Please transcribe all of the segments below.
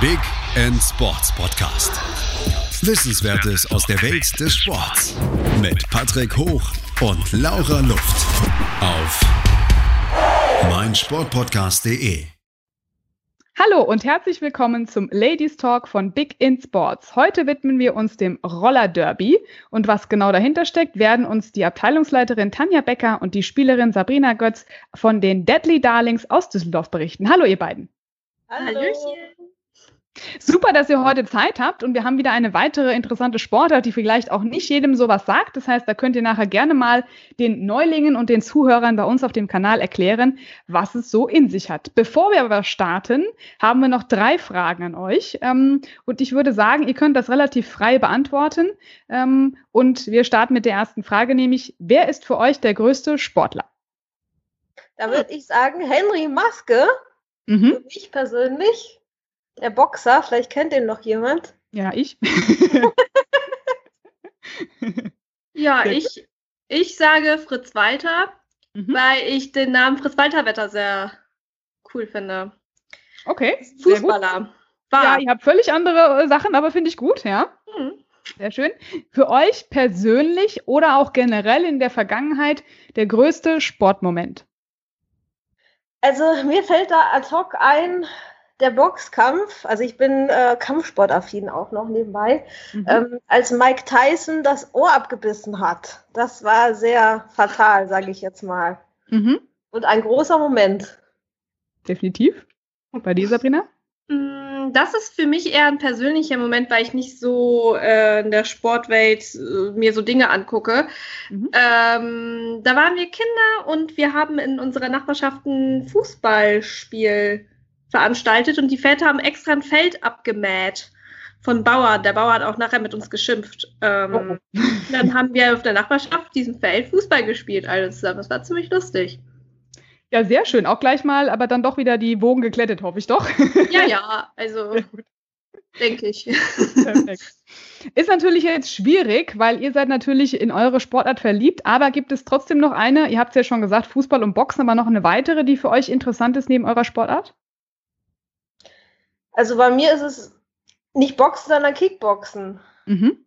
Big End Sports Podcast. Wissenswertes aus der Welt des Sports. Mit Patrick Hoch und Laura Luft. Auf meinsportpodcast.de. Hallo und herzlich willkommen zum Ladies Talk von Big in Sports. Heute widmen wir uns dem Roller Derby und was genau dahinter steckt, werden uns die Abteilungsleiterin Tanja Becker und die Spielerin Sabrina Götz von den Deadly Darlings aus Düsseldorf berichten. Hallo ihr beiden. Hallo. Super, dass ihr heute Zeit habt und wir haben wieder eine weitere interessante Sportart, die vielleicht auch nicht jedem sowas sagt. Das heißt, da könnt ihr nachher gerne mal den Neulingen und den Zuhörern bei uns auf dem Kanal erklären, was es so in sich hat. Bevor wir aber starten, haben wir noch drei Fragen an euch ähm, und ich würde sagen, ihr könnt das relativ frei beantworten ähm, und wir starten mit der ersten Frage, nämlich, wer ist für euch der größte Sportler? Da würde ich sagen, Henry Maske, Mhm. für mich persönlich, der Boxer, vielleicht kennt den noch jemand. Ja, ich. Ja, ich, ich sage Fritz Walter, Mhm. weil ich den Namen Fritz Walter Wetter sehr cool finde. Okay. Fußballer. Ja, ihr habt völlig andere äh, Sachen, aber finde ich gut, ja. Hm. Sehr schön. Für euch persönlich oder auch generell in der Vergangenheit der größte Sportmoment? Also mir fällt da ad hoc ein, der Boxkampf, also ich bin äh, Kampfsportaffin auch noch nebenbei, Mhm. ähm, als Mike Tyson das Ohr abgebissen hat. Das war sehr fatal, sage ich jetzt mal. Mhm. Und ein großer Moment. Definitiv. Bei dir, Sabrina? Mm, Das ist für mich eher ein persönlicher Moment, weil ich nicht so äh, in der Sportwelt äh, mir so Dinge angucke. Mhm. Ähm, da waren wir Kinder und wir haben in unserer Nachbarschaft ein Fußballspiel veranstaltet und die Väter haben extra ein Feld abgemäht von Bauern. Der Bauer hat auch nachher mit uns geschimpft. Ähm, Dann haben wir auf der Nachbarschaft diesem Feld Fußball gespielt, alle zusammen. Das war ziemlich lustig. Ja, sehr schön. Auch gleich mal, aber dann doch wieder die Wogen geklettet, hoffe ich doch. Ja, ja, also denke ich. Perfekt. Ist natürlich jetzt schwierig, weil ihr seid natürlich in eure Sportart verliebt, aber gibt es trotzdem noch eine, ihr habt es ja schon gesagt, Fußball und Boxen, aber noch eine weitere, die für euch interessant ist neben eurer Sportart? Also bei mir ist es nicht Boxen, sondern Kickboxen. Mhm.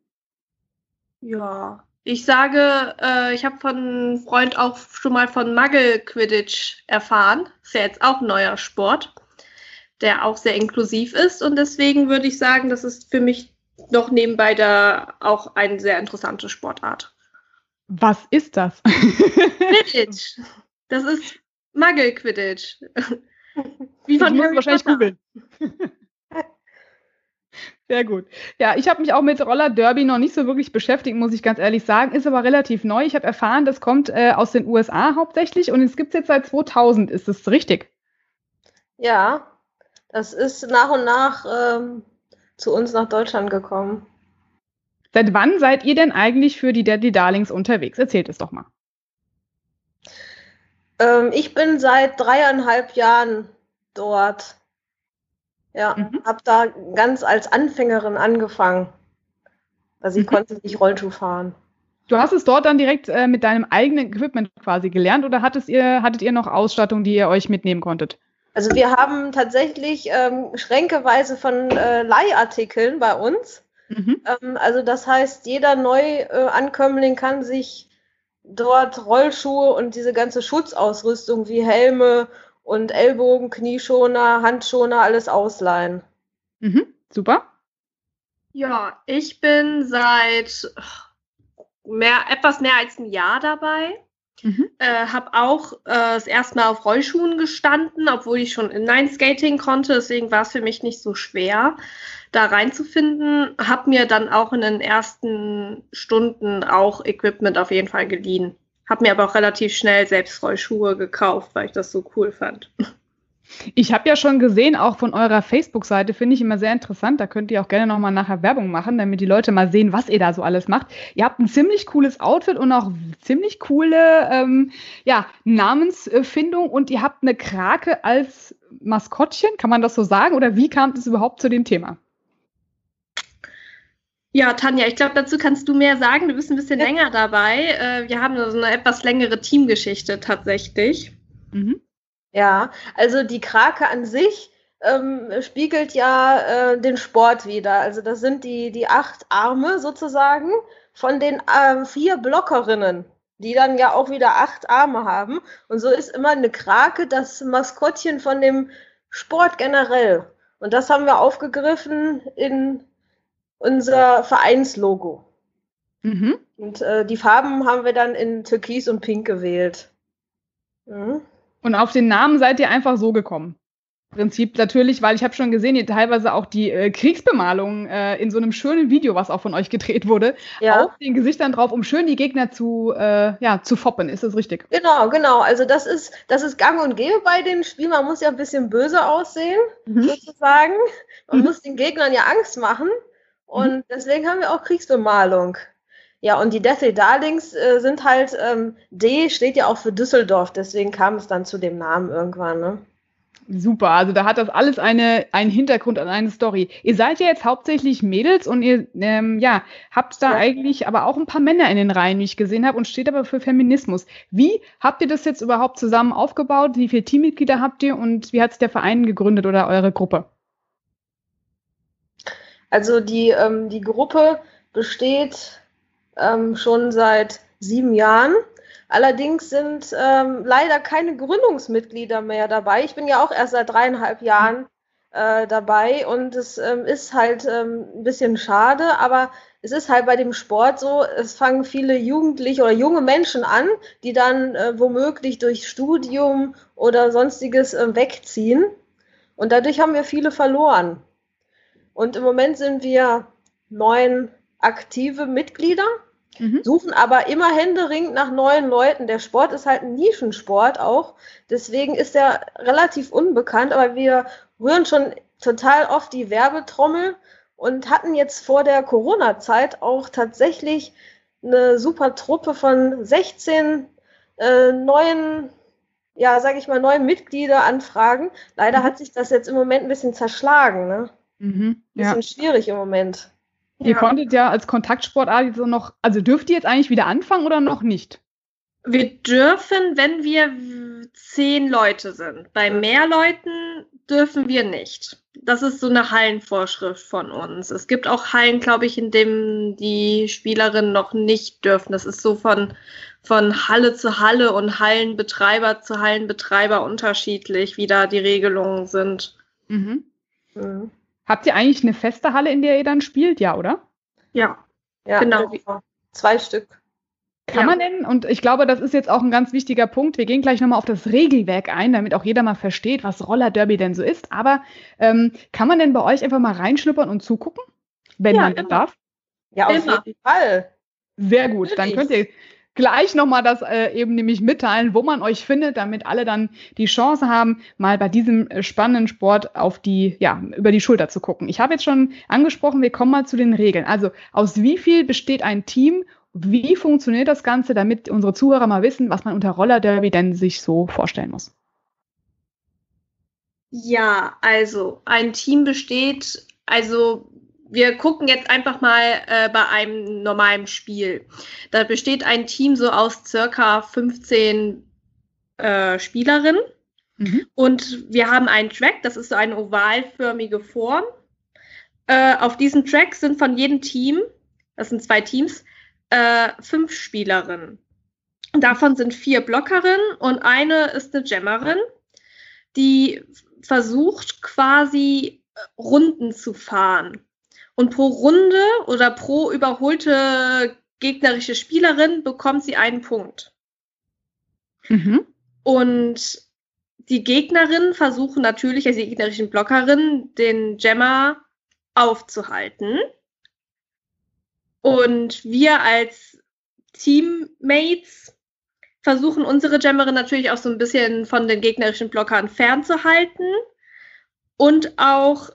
Ja, ich sage, äh, ich habe von einem Freund auch schon mal von Muggle Quidditch erfahren. Ist ja jetzt auch ein neuer Sport, der auch sehr inklusiv ist und deswegen würde ich sagen, das ist für mich noch nebenbei da auch eine sehr interessante Sportart. Was ist das? Quidditch. Das ist Muggle Quidditch. Wie Ich von muss Harry wahrscheinlich googeln. Sehr gut. Ja, ich habe mich auch mit Roller Derby noch nicht so wirklich beschäftigt, muss ich ganz ehrlich sagen. Ist aber relativ neu. Ich habe erfahren, das kommt äh, aus den USA hauptsächlich und es gibt es jetzt seit 2000. Ist das richtig? Ja, das ist nach und nach ähm, zu uns nach Deutschland gekommen. Seit wann seid ihr denn eigentlich für die Deadly Darlings unterwegs? Erzählt es doch mal. Ähm, ich bin seit dreieinhalb Jahren dort. Ja, Mhm. habe da ganz als Anfängerin angefangen. Also ich Mhm. konnte nicht Rollschuh fahren. Du hast es dort dann direkt äh, mit deinem eigenen Equipment quasi gelernt oder hattet ihr, hattet ihr noch Ausstattung, die ihr euch mitnehmen konntet? Also wir haben tatsächlich ähm, schränkeweise von äh, Leihartikeln bei uns. Mhm. Ähm, also das heißt, jeder Neuankömmling kann sich dort Rollschuhe und diese ganze Schutzausrüstung wie Helme und Ellbogen, Knieschoner, Handschoner, alles ausleihen. Mhm. Super. Ja, ich bin seit mehr, etwas mehr als ein Jahr dabei. Mhm. Äh, habe auch äh, das erste Mal auf Rollschuhen gestanden, obwohl ich schon Inline-Skating konnte. Deswegen war es für mich nicht so schwer, da reinzufinden. Habe mir dann auch in den ersten Stunden auch Equipment auf jeden Fall geliehen. Habe mir aber auch relativ schnell selbst Rollschuhe gekauft, weil ich das so cool fand. Ich habe ja schon gesehen, auch von eurer Facebook-Seite, finde ich immer sehr interessant. Da könnt ihr auch gerne nochmal nachher Werbung machen, damit die Leute mal sehen, was ihr da so alles macht. Ihr habt ein ziemlich cooles Outfit und auch ziemlich coole ähm, ja, Namensfindung und ihr habt eine Krake als Maskottchen, kann man das so sagen? Oder wie kam es überhaupt zu dem Thema? Ja, Tanja, ich glaube, dazu kannst du mehr sagen. Du bist ein bisschen Ja. länger dabei. Äh, wir haben so eine etwas längere Teamgeschichte tatsächlich. Mhm. Ja, also die Krake an sich ähm, spiegelt ja äh, den Sport wieder. Also das sind die, die acht Arme sozusagen von den äh, vier Blockerinnen, die dann ja auch wieder acht Arme haben. Und so ist immer eine Krake das Maskottchen von dem Sport generell. Und das haben wir aufgegriffen in unser Vereinslogo. Mhm. Und äh, die Farben haben wir dann in Türkis und Pink gewählt. Mhm. Und auf den Namen seid ihr einfach so gekommen? Prinzip natürlich, weil ich habe schon gesehen, ihr teilweise auch die äh, Kriegsbemalung äh, in so einem schönen Video, was auch von euch gedreht wurde, ja. auf den Gesichtern drauf, um schön die Gegner zu, äh, ja, zu foppen. Ist das richtig? Genau, genau. Also das ist, das ist gang und gäbe bei den Spielen. Man muss ja ein bisschen böse aussehen, mhm. sozusagen. Man mhm. muss den Gegnern ja Angst machen. Und deswegen haben wir auch Kriegsbemalung. Ja, und die Deathly Darlings äh, sind halt, ähm, D steht ja auch für Düsseldorf, deswegen kam es dann zu dem Namen irgendwann, ne? Super, also da hat das alles eine, einen Hintergrund und eine Story. Ihr seid ja jetzt hauptsächlich Mädels und ihr ähm, ja, habt da ja. eigentlich aber auch ein paar Männer in den Reihen, wie ich gesehen habe, und steht aber für Feminismus. Wie habt ihr das jetzt überhaupt zusammen aufgebaut? Wie viele Teammitglieder habt ihr und wie hat sich der Verein gegründet oder eure Gruppe? Also die, ähm, die Gruppe besteht ähm, schon seit sieben Jahren. Allerdings sind ähm, leider keine Gründungsmitglieder mehr dabei. Ich bin ja auch erst seit dreieinhalb Jahren äh, dabei und es ähm, ist halt ähm, ein bisschen schade, aber es ist halt bei dem Sport so, es fangen viele Jugendliche oder junge Menschen an, die dann äh, womöglich durch Studium oder sonstiges äh, wegziehen. Und dadurch haben wir viele verloren. Und im Moment sind wir neun aktive Mitglieder Mhm. Suchen aber immer händeringend nach neuen Leuten. Der Sport ist halt ein Nischensport auch. Deswegen ist er relativ unbekannt, aber wir rühren schon total oft die Werbetrommel und hatten jetzt vor der Corona-Zeit auch tatsächlich eine super Truppe von 16 äh, neuen, ja, sage ich mal, neuen Mitgliederanfragen. Leider mhm. hat sich das jetzt im Moment ein bisschen zerschlagen. Ne? Mhm, ja. Bisschen schwierig im Moment. Ihr konntet ja als Kontaktsportart so noch, also dürft ihr jetzt eigentlich wieder anfangen oder noch nicht? Wir dürfen, wenn wir zehn Leute sind. Bei mehr Leuten dürfen wir nicht. Das ist so eine Hallenvorschrift von uns. Es gibt auch Hallen, glaube ich, in denen die Spielerinnen noch nicht dürfen. Das ist so von, von Halle zu Halle und Hallenbetreiber zu Hallenbetreiber unterschiedlich, wie da die Regelungen sind. Mhm. Mhm. Habt ihr eigentlich eine feste Halle, in der ihr dann spielt? Ja, oder? Ja, ja genau. Zwei Stück. Kann ja. man denn, und ich glaube, das ist jetzt auch ein ganz wichtiger Punkt, wir gehen gleich nochmal auf das Regelwerk ein, damit auch jeder mal versteht, was Roller Derby denn so ist. Aber ähm, kann man denn bei euch einfach mal reinschnuppern und zugucken, wenn ja, man denn darf? Ja, auf Immer. jeden Fall. Sehr gut, dann könnt ihr gleich nochmal das äh, eben nämlich mitteilen, wo man euch findet, damit alle dann die Chance haben, mal bei diesem äh, spannenden Sport auf die, ja, über die Schulter zu gucken. Ich habe jetzt schon angesprochen, wir kommen mal zu den Regeln. Also aus wie viel besteht ein Team? Wie funktioniert das Ganze, damit unsere Zuhörer mal wissen, was man unter Roller Derby denn sich so vorstellen muss? Ja, also ein Team besteht, also wir gucken jetzt einfach mal äh, bei einem normalen Spiel. Da besteht ein Team so aus circa 15 äh, Spielerinnen. Mhm. Und wir haben einen Track, das ist so eine ovalförmige Form. Äh, auf diesem Track sind von jedem Team, das sind zwei Teams, äh, fünf Spielerinnen. Davon sind vier Blockerinnen und eine ist eine Jammerin, die versucht quasi äh, Runden zu fahren. Und pro Runde oder pro überholte gegnerische Spielerin bekommt sie einen Punkt. Mhm. Und die Gegnerinnen versuchen natürlich, also die gegnerischen Blockerinnen, den Gemma aufzuhalten. Und wir als Teammates versuchen unsere Gemmerin natürlich auch so ein bisschen von den gegnerischen Blockern fernzuhalten und auch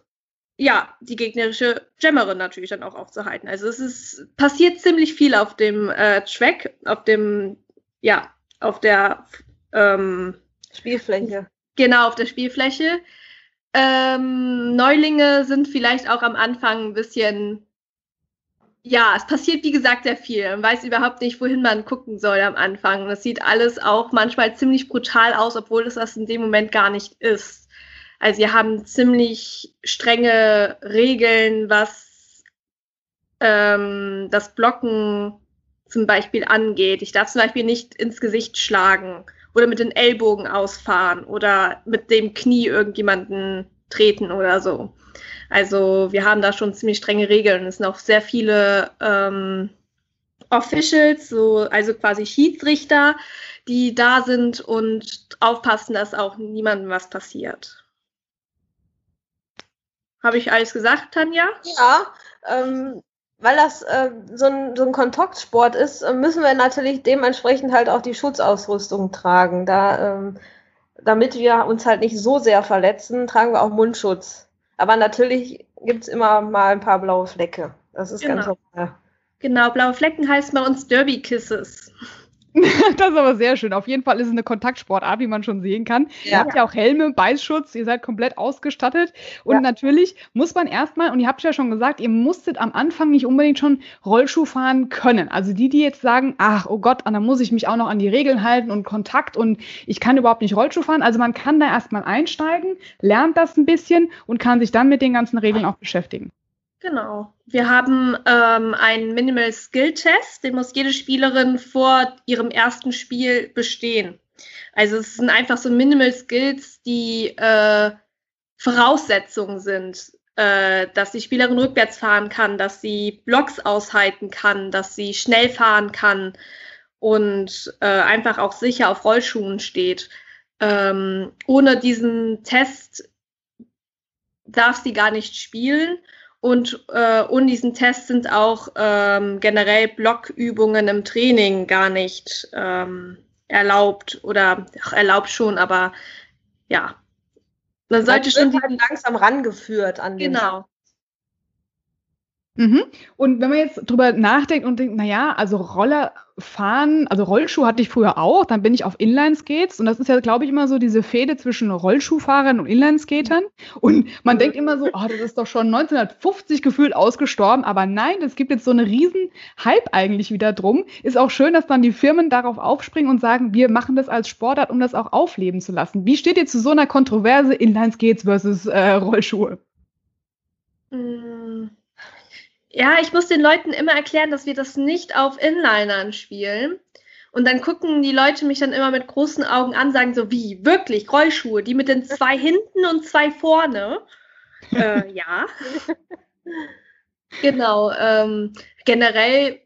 ja, die gegnerische Jammerin natürlich dann auch aufzuhalten. Also es ist passiert ziemlich viel auf dem äh, Track, auf dem, ja, auf der ähm, Spielfläche. Genau, auf der Spielfläche. Ähm, Neulinge sind vielleicht auch am Anfang ein bisschen, ja, es passiert wie gesagt sehr viel. Man weiß überhaupt nicht, wohin man gucken soll am Anfang. Das sieht alles auch manchmal ziemlich brutal aus, obwohl es das in dem Moment gar nicht ist. Also wir haben ziemlich strenge Regeln, was ähm, das Blocken zum Beispiel angeht. Ich darf zum Beispiel nicht ins Gesicht schlagen oder mit den Ellbogen ausfahren oder mit dem Knie irgendjemanden treten oder so. Also wir haben da schon ziemlich strenge Regeln. Es sind auch sehr viele ähm, Officials, so, also quasi Schiedsrichter, die da sind und aufpassen, dass auch niemandem was passiert. Habe ich alles gesagt, Tanja? Ja, ähm, weil das äh, so, ein, so ein Kontaktsport ist, äh, müssen wir natürlich dementsprechend halt auch die Schutzausrüstung tragen. Da, ähm, damit wir uns halt nicht so sehr verletzen, tragen wir auch Mundschutz. Aber natürlich gibt es immer mal ein paar blaue Flecke. Das ist genau. ganz normal. Genau, blaue Flecken heißt bei uns Derby Kisses. das ist aber sehr schön. Auf jeden Fall ist es eine Kontaktsportart, wie man schon sehen kann. Ja. Ihr habt ja auch Helme, Beißschutz, ihr seid komplett ausgestattet. Und ja. natürlich muss man erstmal, und ihr habt ja schon gesagt, ihr musstet am Anfang nicht unbedingt schon Rollschuh fahren können. Also die, die jetzt sagen, ach, oh Gott, dann muss ich mich auch noch an die Regeln halten und Kontakt und ich kann überhaupt nicht Rollschuh fahren. Also man kann da erstmal einsteigen, lernt das ein bisschen und kann sich dann mit den ganzen Regeln auch beschäftigen. Genau. Wir haben ähm, einen Minimal Skill Test, den muss jede Spielerin vor ihrem ersten Spiel bestehen. Also es sind einfach so Minimal Skills, die äh, Voraussetzungen sind, äh, dass die Spielerin rückwärts fahren kann, dass sie Blocks aushalten kann, dass sie schnell fahren kann und äh, einfach auch sicher auf Rollschuhen steht. Ähm, ohne diesen Test darf sie gar nicht spielen. Und äh, ohne diesen Test sind auch ähm, generell Blockübungen im Training gar nicht ähm, erlaubt oder ach, erlaubt schon, aber ja. Man sollte schon halt langsam rangeführt an den. Genau. Mhm. Und wenn man jetzt drüber nachdenkt und denkt, naja, also Roller fahren, also Rollschuh hatte ich früher auch, dann bin ich auf Inline-Skates und das ist ja, glaube ich, immer so diese Fehde zwischen Rollschuhfahrern und Inline-Skatern. Und man denkt immer so, oh, das ist doch schon 1950 gefühlt ausgestorben, aber nein, es gibt jetzt so eine riesen Hype eigentlich wieder drum. Ist auch schön, dass dann die Firmen darauf aufspringen und sagen, wir machen das als Sportart, um das auch aufleben zu lassen. Wie steht ihr zu so einer Kontroverse Inline-Skates versus äh, Rollschuhe? Mm. Ja, ich muss den Leuten immer erklären, dass wir das nicht auf Inlinern spielen. Und dann gucken die Leute mich dann immer mit großen Augen an, sagen so, wie, wirklich, Rollschuhe, die mit den zwei hinten und zwei vorne. äh, ja. genau. Ähm, generell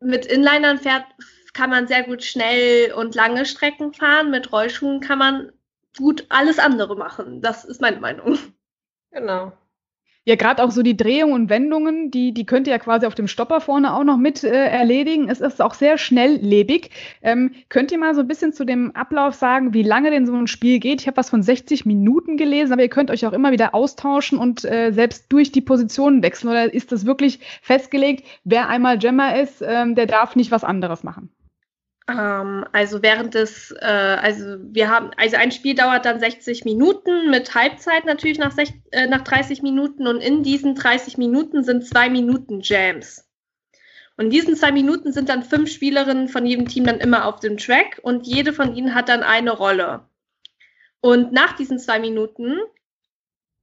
mit Inlinern fährt, kann man sehr gut schnell und lange Strecken fahren. Mit Rollschuhen kann man gut alles andere machen. Das ist meine Meinung. Genau. Ja, gerade auch so die Drehungen und Wendungen, die, die könnt ihr ja quasi auf dem Stopper vorne auch noch mit äh, erledigen. Es ist auch sehr schnelllebig. Ähm, könnt ihr mal so ein bisschen zu dem Ablauf sagen, wie lange denn so ein Spiel geht? Ich habe was von 60 Minuten gelesen, aber ihr könnt euch auch immer wieder austauschen und äh, selbst durch die Positionen wechseln. Oder ist das wirklich festgelegt, wer einmal Gemma ist, ähm, der darf nicht was anderes machen? Ähm, also während des, äh, also wir haben, also ein Spiel dauert dann 60 Minuten mit Halbzeit natürlich nach, sech, äh, nach 30 Minuten und in diesen 30 Minuten sind zwei Minuten Jams. Und in diesen zwei Minuten sind dann fünf Spielerinnen von jedem Team dann immer auf dem Track und jede von ihnen hat dann eine Rolle. Und nach diesen zwei Minuten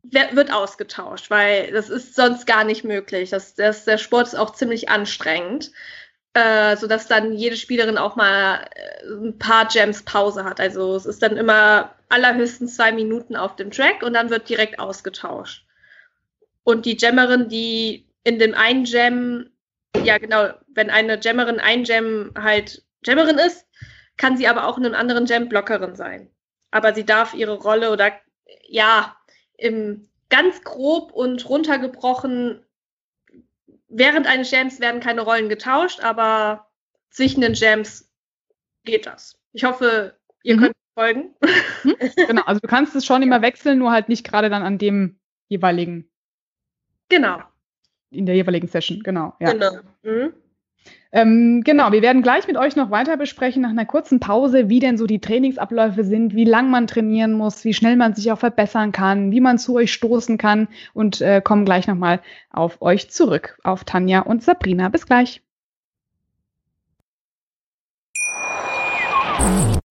wird ausgetauscht, weil das ist sonst gar nicht möglich. Das, das, der Sport ist auch ziemlich anstrengend äh, sodass dann jede Spielerin auch mal äh, ein paar Gems Pause hat. Also es ist dann immer allerhöchstens zwei Minuten auf dem Track und dann wird direkt ausgetauscht. Und die Gemmerin, die in dem einen Gem, ja genau, wenn eine Gemmerin ein Gem halt Gemmerin ist, kann sie aber auch in einem anderen Gem Blockerin sein. Aber sie darf ihre Rolle oder ja, im ganz grob und runtergebrochen während eines Jams werden keine Rollen getauscht, aber zwischen den Jams geht das. Ich hoffe, ihr mhm. könnt folgen. Mhm. Genau, also du kannst es schon immer wechseln, nur halt nicht gerade dann an dem jeweiligen. Genau. In der jeweiligen Session, genau. Ja. Genau. Mhm. Ähm, genau, wir werden gleich mit euch noch weiter besprechen nach einer kurzen Pause, wie denn so die Trainingsabläufe sind, wie lang man trainieren muss, wie schnell man sich auch verbessern kann, wie man zu euch stoßen kann und äh, kommen gleich nochmal auf euch zurück, auf Tanja und Sabrina. Bis gleich. Man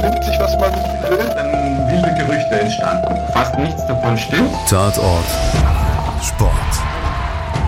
nimmt sich, was man will, dann Stillstand. Fast nichts davon stimmt. Tatort Sport.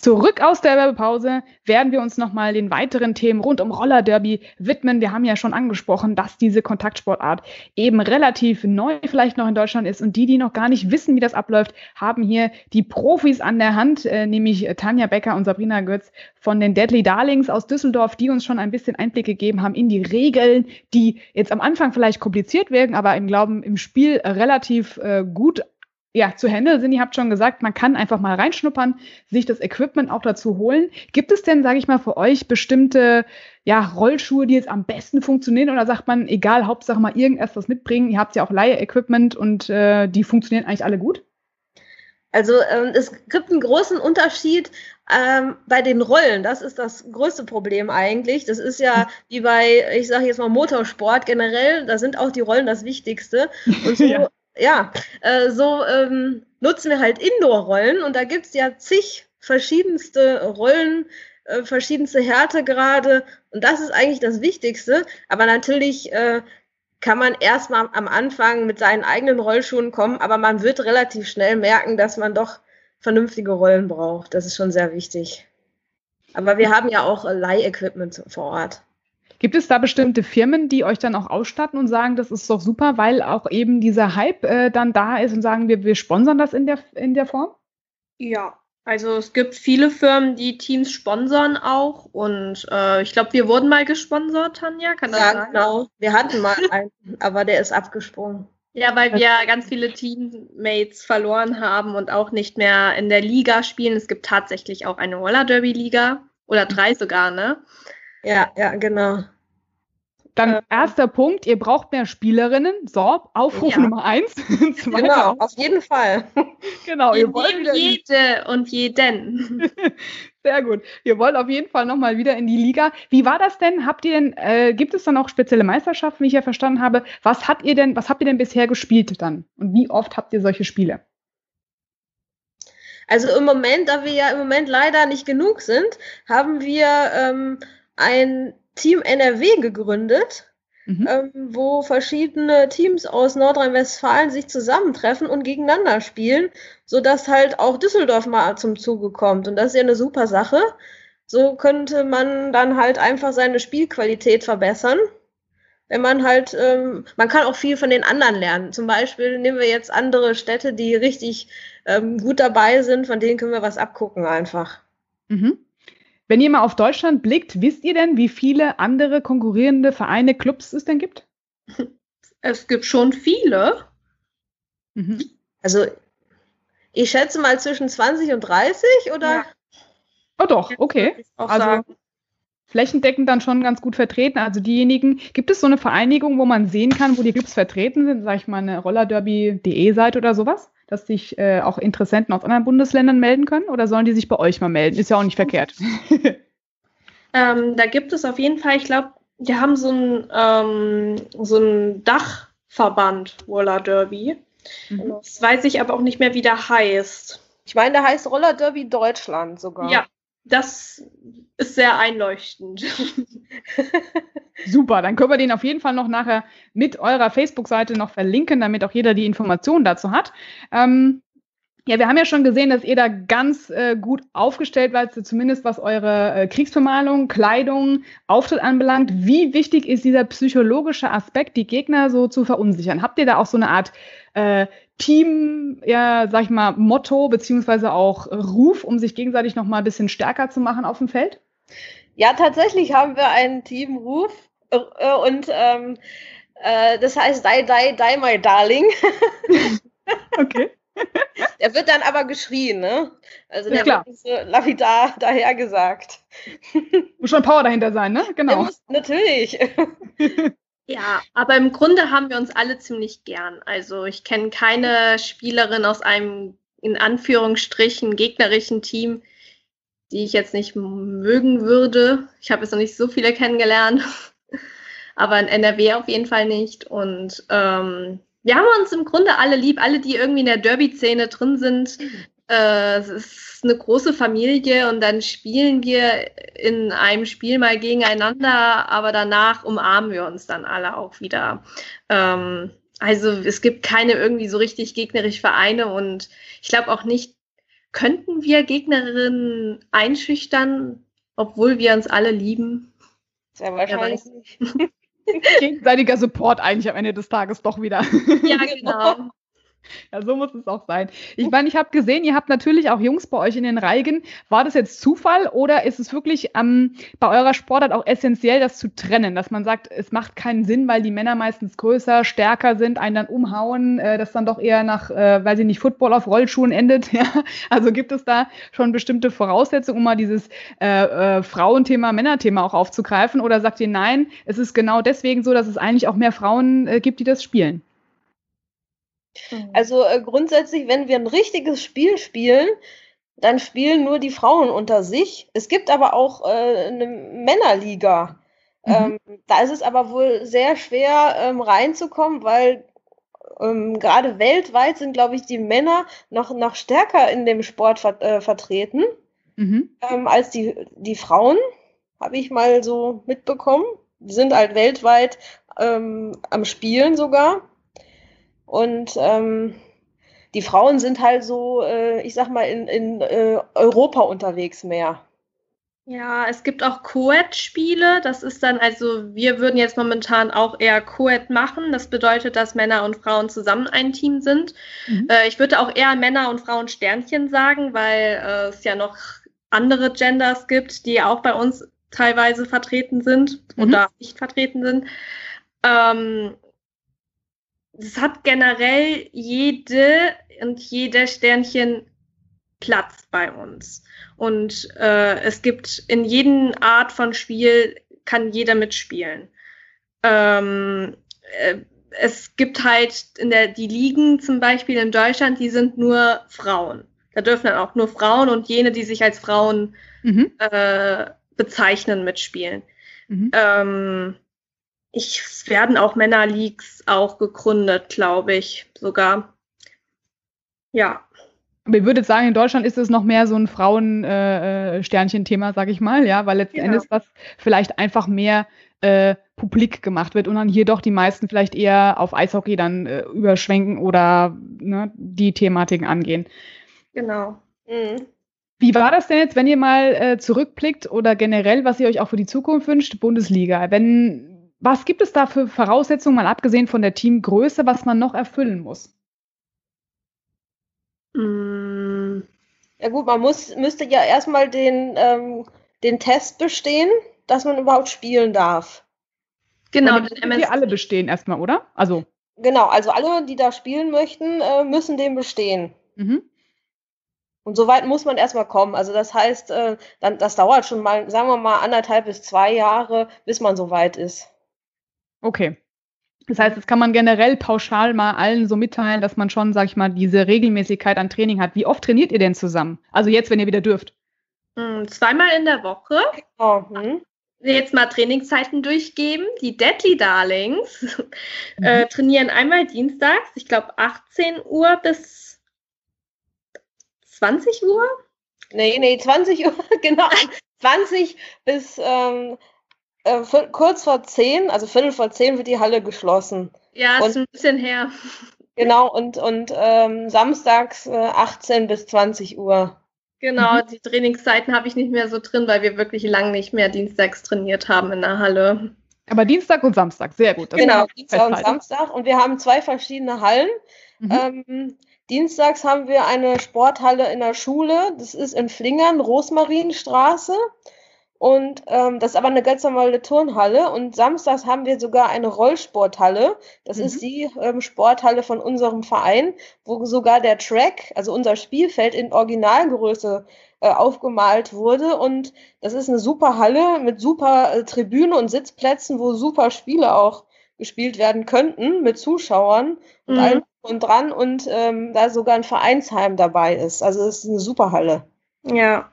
Zurück aus der Werbepause werden wir uns nochmal den weiteren Themen rund um Roller Derby widmen. Wir haben ja schon angesprochen, dass diese Kontaktsportart eben relativ neu vielleicht noch in Deutschland ist und die, die noch gar nicht wissen, wie das abläuft, haben hier die Profis an der Hand, äh, nämlich Tanja Becker und Sabrina Götz von den Deadly Darlings aus Düsseldorf, die uns schon ein bisschen Einblick gegeben haben in die Regeln, die jetzt am Anfang vielleicht kompliziert wirken, aber im Glauben im Spiel relativ äh, gut ja, zu Hände sind. Ihr habt schon gesagt, man kann einfach mal reinschnuppern, sich das Equipment auch dazu holen. Gibt es denn, sage ich mal, für euch bestimmte ja, Rollschuhe, die jetzt am besten funktionieren? Oder sagt man, egal, Hauptsache mal irgendetwas mitbringen? Ihr habt ja auch Laie-Equipment und äh, die funktionieren eigentlich alle gut? Also ähm, es gibt einen großen Unterschied ähm, bei den Rollen. Das ist das größte Problem eigentlich. Das ist ja wie bei, ich sage jetzt mal Motorsport generell, da sind auch die Rollen das Wichtigste. Und so ja ja, äh, so ähm, nutzen wir halt Indoor-Rollen und da gibt es ja zig verschiedenste Rollen, äh, verschiedenste Härtegrade und das ist eigentlich das Wichtigste. Aber natürlich äh, kann man erstmal am Anfang mit seinen eigenen Rollschuhen kommen, aber man wird relativ schnell merken, dass man doch vernünftige Rollen braucht. Das ist schon sehr wichtig. Aber wir haben ja auch Leih-Equipment vor Ort. Gibt es da bestimmte Firmen, die euch dann auch ausstatten und sagen, das ist doch super, weil auch eben dieser Hype äh, dann da ist und sagen, wir, wir sponsern das in der, in der Form? Ja, also es gibt viele Firmen, die Teams sponsern auch und äh, ich glaube, wir wurden mal gesponsert, Tanja, kann das ja, sein? genau. Wir hatten mal einen, aber der ist abgesprungen. Ja, weil wir ganz viele Teammates verloren haben und auch nicht mehr in der Liga spielen. Es gibt tatsächlich auch eine Roller Derby Liga oder drei sogar, ne? Ja, ja, genau. Dann äh, erster Punkt, ihr braucht mehr Spielerinnen. So, Aufruf ja. Nummer eins. genau, auf jeden Fall. genau, ihr wollt wieder jede und jeden. Sehr gut. Ihr wollt auf jeden Fall nochmal wieder in die Liga. Wie war das denn? Habt ihr denn, äh, gibt es dann auch spezielle Meisterschaften, wie ich ja verstanden habe? Was habt ihr denn, was habt ihr denn bisher gespielt dann? Und wie oft habt ihr solche Spiele? Also im Moment, da wir ja im Moment leider nicht genug sind, haben wir ähm, ein Team NRW gegründet, mhm. ähm, wo verschiedene Teams aus Nordrhein-Westfalen sich zusammentreffen und gegeneinander spielen, sodass halt auch Düsseldorf mal zum Zuge kommt. Und das ist ja eine super Sache. So könnte man dann halt einfach seine Spielqualität verbessern. Wenn man halt, ähm, man kann auch viel von den anderen lernen. Zum Beispiel nehmen wir jetzt andere Städte, die richtig ähm, gut dabei sind, von denen können wir was abgucken einfach. Mhm. Wenn ihr mal auf Deutschland blickt, wisst ihr denn, wie viele andere konkurrierende Vereine, Clubs es denn gibt? Es gibt schon viele. Mhm. Also, ich schätze mal zwischen 20 und 30 oder? Ja. Oh doch, okay. Also sagen. flächendeckend dann schon ganz gut vertreten. Also diejenigen, gibt es so eine Vereinigung, wo man sehen kann, wo die Clubs vertreten sind, sag ich mal eine rollerderby.de Seite oder sowas? Dass sich äh, auch Interessenten aus anderen Bundesländern melden können? Oder sollen die sich bei euch mal melden? Ist ja auch nicht verkehrt. ähm, da gibt es auf jeden Fall, ich glaube, die haben so ein, ähm, so ein Dachverband, Roller Derby. Mhm. Das weiß ich aber auch nicht mehr, wie der heißt. Ich meine, der heißt Roller Derby Deutschland sogar. Ja, das ist sehr einleuchtend. Super, dann können wir den auf jeden Fall noch nachher mit eurer Facebook-Seite noch verlinken, damit auch jeder die Informationen dazu hat. Ähm, ja, wir haben ja schon gesehen, dass ihr da ganz äh, gut aufgestellt seid, zumindest was eure äh, Kriegsbemalung, Kleidung, Auftritt anbelangt. Wie wichtig ist dieser psychologische Aspekt, die Gegner so zu verunsichern? Habt ihr da auch so eine Art äh, Team, ja, sag ich mal, Motto beziehungsweise auch Ruf, um sich gegenseitig noch mal ein bisschen stärker zu machen auf dem Feld? Ja, tatsächlich haben wir einen Teamruf äh, und ähm, äh, das heißt Die, Die, Die, My Darling. okay. Der wird dann aber geschrien, ne? Also der wird so lapidar dahergesagt. Muss schon Power dahinter sein, ne? Genau. Muss, natürlich. Ja, aber im Grunde haben wir uns alle ziemlich gern. Also ich kenne keine Spielerin aus einem in Anführungsstrichen gegnerischen Team, die ich jetzt nicht mögen würde. Ich habe jetzt noch nicht so viele kennengelernt, aber in NRW auf jeden Fall nicht. Und ähm, wir haben uns im Grunde alle lieb, alle, die irgendwie in der Derby-Szene drin sind. Äh, es ist eine große Familie und dann spielen wir in einem Spiel mal gegeneinander, aber danach umarmen wir uns dann alle auch wieder. Ähm, also es gibt keine irgendwie so richtig gegnerische Vereine und ich glaube auch nicht, könnten wir Gegnerinnen einschüchtern, obwohl wir uns alle lieben? Sehr wahrscheinlich nicht. Gegenseitiger Support eigentlich am Ende des Tages doch wieder. Ja, genau. Ja, so muss es auch sein. Ich meine, ich habe gesehen, ihr habt natürlich auch Jungs bei euch in den Reigen. War das jetzt Zufall oder ist es wirklich ähm, bei eurer Sportart auch essentiell, das zu trennen, dass man sagt, es macht keinen Sinn, weil die Männer meistens größer, stärker sind, einen dann umhauen, äh, das dann doch eher nach, äh, weil sie nicht Football auf Rollschuhen endet. Ja? Also gibt es da schon bestimmte Voraussetzungen, um mal dieses äh, äh, Frauenthema, Männerthema auch aufzugreifen? Oder sagt ihr nein, es ist genau deswegen so, dass es eigentlich auch mehr Frauen äh, gibt, die das spielen? Mhm. Also äh, grundsätzlich, wenn wir ein richtiges Spiel spielen, dann spielen nur die Frauen unter sich. Es gibt aber auch äh, eine Männerliga. Mhm. Ähm, da ist es aber wohl sehr schwer ähm, reinzukommen, weil ähm, gerade weltweit sind, glaube ich, die Männer noch, noch stärker in dem Sport ver äh, vertreten mhm. Ähm, als die, die Frauen, habe ich mal so mitbekommen. Die sind halt weltweit ähm, am Spielen sogar. Und ähm, die Frauen sind halt so, äh, ich sag mal, in, in äh, Europa unterwegs mehr. Ja, es gibt auch Coed-Spiele. Das ist dann, also wir würden jetzt momentan auch eher Coed machen. Das bedeutet, dass Männer und Frauen zusammen ein Team sind. Mhm. Äh, ich würde auch eher Männer und Frauen Sternchen sagen, weil äh, es ja noch andere Genders gibt, die auch bei uns teilweise vertreten sind mhm. oder nicht vertreten sind. Ähm, es hat generell jede und jeder Sternchen Platz bei uns. Und äh, es gibt in jedem Art von Spiel kann jeder mitspielen. Ähm, äh, es gibt halt in der die Ligen zum Beispiel in Deutschland, die sind nur Frauen. Da dürfen dann auch nur Frauen und jene, die sich als Frauen mhm. äh, bezeichnen, mitspielen. Mhm. Ähm, ich, es werden auch Männerleagues auch gegründet, glaube ich, sogar. Ja. Aber ich würde sagen, in Deutschland ist es noch mehr so ein Frauen-Sternchen-Thema, äh, sage ich mal, ja, weil letzten ja. Endes was vielleicht einfach mehr äh, publik gemacht wird und dann hier doch die meisten vielleicht eher auf Eishockey dann äh, überschwenken oder ne, die Thematiken angehen. Genau. Mhm. Wie war das denn jetzt, wenn ihr mal äh, zurückblickt oder generell, was ihr euch auch für die Zukunft wünscht, Bundesliga? Wenn was gibt es da für Voraussetzungen, mal abgesehen von der Teamgröße, was man noch erfüllen muss? Mm. Ja gut, man muss, müsste ja erstmal den, ähm, den Test bestehen, dass man überhaupt spielen darf. Genau, den MS alle bestehen erstmal, oder? Also. Genau, also alle, die da spielen möchten, äh, müssen den bestehen. Mhm. Und so weit muss man erstmal kommen. Also das heißt, äh, dann, das dauert schon mal, sagen wir mal, anderthalb bis zwei Jahre, bis man so weit ist. Okay. Das heißt, das kann man generell pauschal mal allen so mitteilen, dass man schon, sag ich mal, diese Regelmäßigkeit an Training hat. Wie oft trainiert ihr denn zusammen? Also jetzt, wenn ihr wieder dürft. Hm, zweimal in der Woche. Oh, hm. Jetzt mal Trainingszeiten durchgeben. Die Deadly Darlings mhm. äh, trainieren einmal dienstags, ich glaube 18 Uhr bis 20 Uhr. Nee, nee, 20 Uhr, genau. 20 bis ähm, äh, kurz vor zehn, also Viertel vor zehn wird die Halle geschlossen. Ja, ist und, ein bisschen her. Genau, und, und ähm, samstags äh, 18 bis 20 Uhr. Genau, mhm. die Trainingszeiten habe ich nicht mehr so drin, weil wir wirklich lang nicht mehr dienstags trainiert haben in der Halle. Aber Dienstag und Samstag, sehr gut. genau, Dienstag und Samstag. Und wir haben zwei verschiedene Hallen. Mhm. Ähm, Dienstags haben wir eine Sporthalle in der Schule. Das ist in Flingern, Rosmarinstraße. Und ähm, das ist aber eine ganz normale Turnhalle. Und samstags haben wir sogar eine Rollsporthalle. Das mhm. ist die ähm, Sporthalle von unserem Verein, wo sogar der Track, also unser Spielfeld in Originalgröße äh, aufgemalt wurde. Und das ist eine super Halle mit super äh, Tribüne und Sitzplätzen, wo super Spiele auch gespielt werden könnten mit Zuschauern und mhm. allem und dran. Und ähm, da sogar ein Vereinsheim dabei ist. Also es ist eine super Halle. Ja,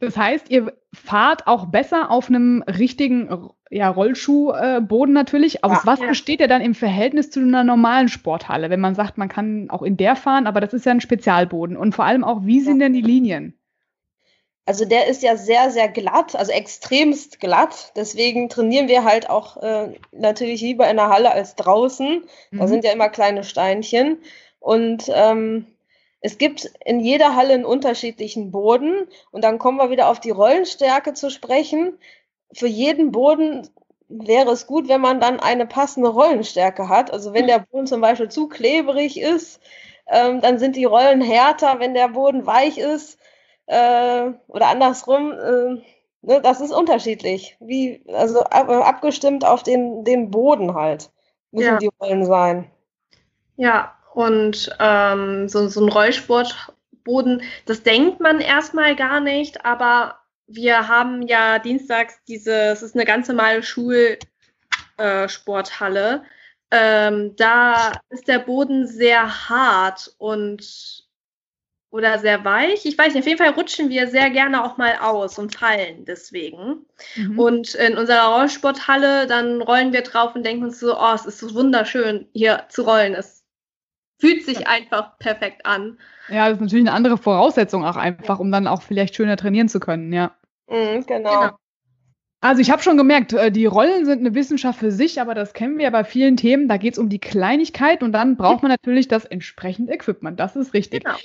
Das heißt, ihr fahrt auch besser auf einem richtigen ja, Rollschuhboden natürlich. Aus ja, was ja. besteht der dann im Verhältnis zu einer normalen Sporthalle? Wenn man sagt, man kann auch in der fahren, aber das ist ja ein Spezialboden. Und vor allem auch, wie sind denn die Linien? Also der ist ja sehr, sehr glatt, also extremst glatt. Deswegen trainieren wir halt auch äh, natürlich lieber in der Halle als draußen. Mhm. Da sind ja immer kleine Steinchen. Und ähm, es gibt in jeder Halle einen unterschiedlichen Boden. Und dann kommen wir wieder auf die Rollenstärke zu sprechen. Für jeden Boden wäre es gut, wenn man dann eine passende Rollenstärke hat. Also wenn der Boden zum Beispiel zu klebrig ist, ähm, dann sind die Rollen härter. Wenn der Boden weich ist, äh, oder andersrum, äh, ne, das ist unterschiedlich. Wie, also ab, abgestimmt auf den, den Boden halt müssen ja. die Rollen sein. Ja, und ähm, so, so ein Rollsportboden, das denkt man erstmal gar nicht, aber wir haben ja dienstags diese, es ist eine ganz normale Schulsporthalle. Äh, ähm, da ist der Boden sehr hart und oder sehr weich. Ich weiß nicht, auf jeden Fall rutschen wir sehr gerne auch mal aus und fallen deswegen. Mhm. Und in unserer Rollsporthalle, dann rollen wir drauf und denken uns so, oh, es ist so wunderschön, hier zu rollen. Es fühlt sich einfach perfekt an. Ja, das ist natürlich eine andere Voraussetzung auch einfach, um dann auch vielleicht schöner trainieren zu können, ja. Mhm, genau. genau. Also ich habe schon gemerkt, äh, die Rollen sind eine Wissenschaft für sich, aber das kennen wir ja bei vielen Themen. Da geht es um die Kleinigkeit und dann braucht man natürlich das entsprechende Equipment. Das ist richtig. Genau.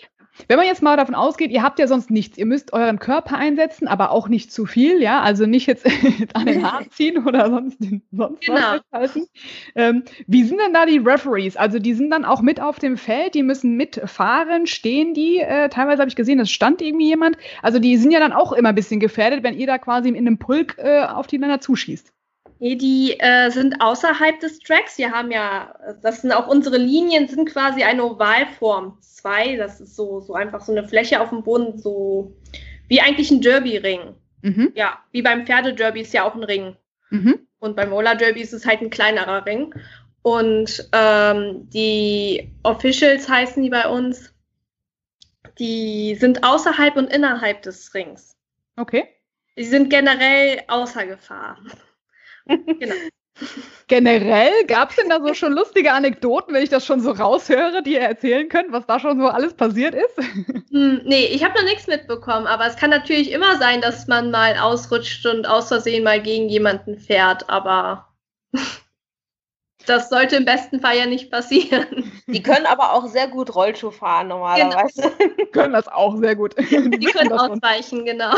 Wenn man jetzt mal davon ausgeht, ihr habt ja sonst nichts, ihr müsst euren Körper einsetzen, aber auch nicht zu viel, ja, also nicht jetzt an den Haaren ziehen oder sonst, sonst genau. was festhalten. Ähm, wie sind denn da die Referees? Also die sind dann auch mit auf dem Feld, die müssen mitfahren, stehen die, äh, teilweise habe ich gesehen, es stand irgendwie jemand, also die sind ja dann auch immer ein bisschen gefährdet, wenn ihr da quasi in einem Pulk äh, auf die Länder zuschießt. Nee, die äh, sind außerhalb des Tracks. Wir haben ja, das sind auch unsere Linien, sind quasi eine Ovalform 2. Das ist so, so einfach so eine Fläche auf dem Boden, so wie eigentlich ein Derby-Ring. Mhm. Ja, wie beim Pferdederby ist ja auch ein Ring. Mhm. Und beim Roller Derby ist es halt ein kleinerer Ring. Und ähm, die Officials heißen die bei uns, die sind außerhalb und innerhalb des Rings. Okay. Die sind generell außer Gefahr. Genau. Generell gab es denn da so schon lustige Anekdoten, wenn ich das schon so raushöre, die ihr erzählen könnt, was da schon so alles passiert ist? Hm, nee, ich habe noch nichts mitbekommen, aber es kann natürlich immer sein, dass man mal ausrutscht und aus Versehen mal gegen jemanden fährt, aber das sollte im besten Fall ja nicht passieren. Die können aber auch sehr gut Rollschuh fahren normalerweise. Genau. können das auch sehr gut. Die, Die können ausweichen, genau.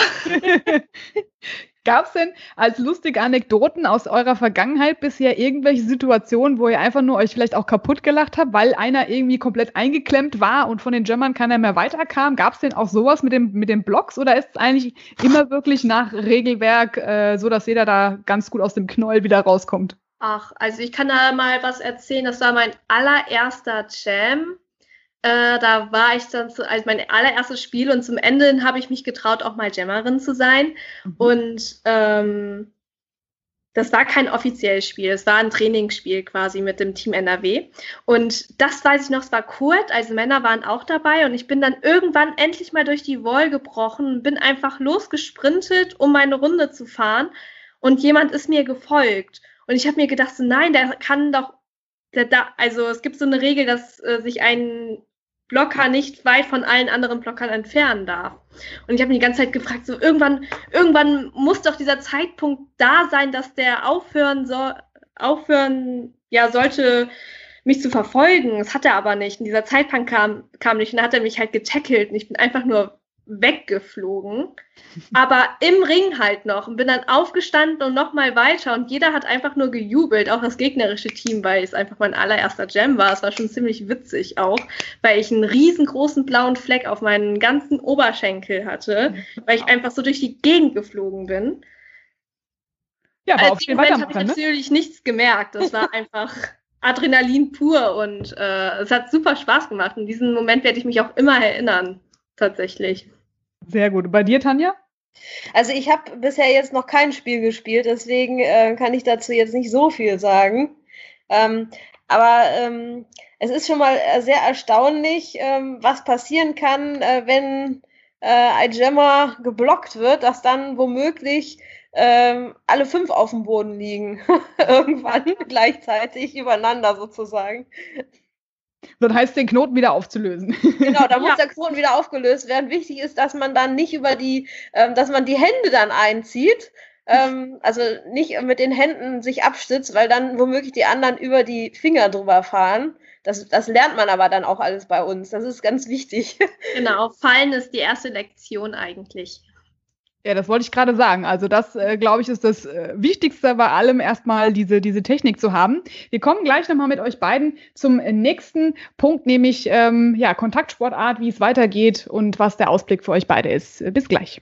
Gab es denn als lustige Anekdoten aus eurer Vergangenheit bisher irgendwelche Situationen, wo ihr einfach nur euch vielleicht auch kaputt gelacht habt, weil einer irgendwie komplett eingeklemmt war und von den Gemmern keiner mehr weiterkam? Gab es denn auch sowas mit, dem, mit den Blocks oder ist es eigentlich immer wirklich nach Regelwerk, äh, so dass jeder da ganz gut aus dem Knäuel wieder rauskommt? Ach, also ich kann da mal was erzählen. Das war mein allererster Jam äh, da war ich dann zu, also mein allererstes Spiel und zum Ende habe ich mich getraut, auch mal Jammerin zu sein. Mhm. Und ähm, das war kein offizielles Spiel, es war ein Trainingsspiel quasi mit dem Team NRW. Und das weiß ich noch, es war Kurt, also Männer waren auch dabei und ich bin dann irgendwann endlich mal durch die Wall gebrochen, bin einfach losgesprintet, um meine Runde zu fahren und jemand ist mir gefolgt. Und ich habe mir gedacht, so nein, der kann doch, der da, also es gibt so eine Regel, dass äh, sich ein Blocker nicht weit von allen anderen Blockern entfernen darf. Und ich habe mich die ganze Zeit gefragt, so irgendwann, irgendwann muss doch dieser Zeitpunkt da sein, dass der aufhören soll, aufhören, ja, sollte mich zu verfolgen. Das hat er aber nicht. Und dieser Zeitpunkt kam, kam nicht und dann hat er mich halt getackelt und ich bin einfach nur weggeflogen, aber im Ring halt noch und bin dann aufgestanden und nochmal weiter und jeder hat einfach nur gejubelt, auch das gegnerische Team, weil es einfach mein allererster Jam war. Es war schon ziemlich witzig auch, weil ich einen riesengroßen blauen Fleck auf meinen ganzen Oberschenkel hatte, weil ich einfach so durch die Gegend geflogen bin. Ja, aber auf jeden Fall habe ich ne? natürlich nichts gemerkt. Das war einfach Adrenalin pur und äh, es hat super Spaß gemacht. In diesem Moment werde ich mich auch immer erinnern, tatsächlich. Sehr gut. Bei dir, Tanja? Also ich habe bisher jetzt noch kein Spiel gespielt, deswegen äh, kann ich dazu jetzt nicht so viel sagen. Ähm, aber ähm, es ist schon mal äh, sehr erstaunlich, ähm, was passieren kann, äh, wenn äh, ein Jammer geblockt wird, dass dann womöglich ähm, alle fünf auf dem Boden liegen. Irgendwann gleichzeitig übereinander sozusagen. Das heißt, den Knoten wieder aufzulösen. Genau, da muss ja. der Knoten wieder aufgelöst werden. Wichtig ist, dass man dann nicht über die, ähm, dass man die Hände dann einzieht. Ähm, also nicht mit den Händen sich abstützt, weil dann womöglich die anderen über die Finger drüber fahren. Das, das lernt man aber dann auch alles bei uns. Das ist ganz wichtig. Genau, Fallen ist die erste Lektion eigentlich. Ja, das wollte ich gerade sagen. Also das, äh, glaube ich, ist das äh, Wichtigste bei allem, erstmal diese, diese Technik zu haben. Wir kommen gleich nochmal mit euch beiden zum nächsten Punkt, nämlich ähm, ja, Kontaktsportart, wie es weitergeht und was der Ausblick für euch beide ist. Bis gleich.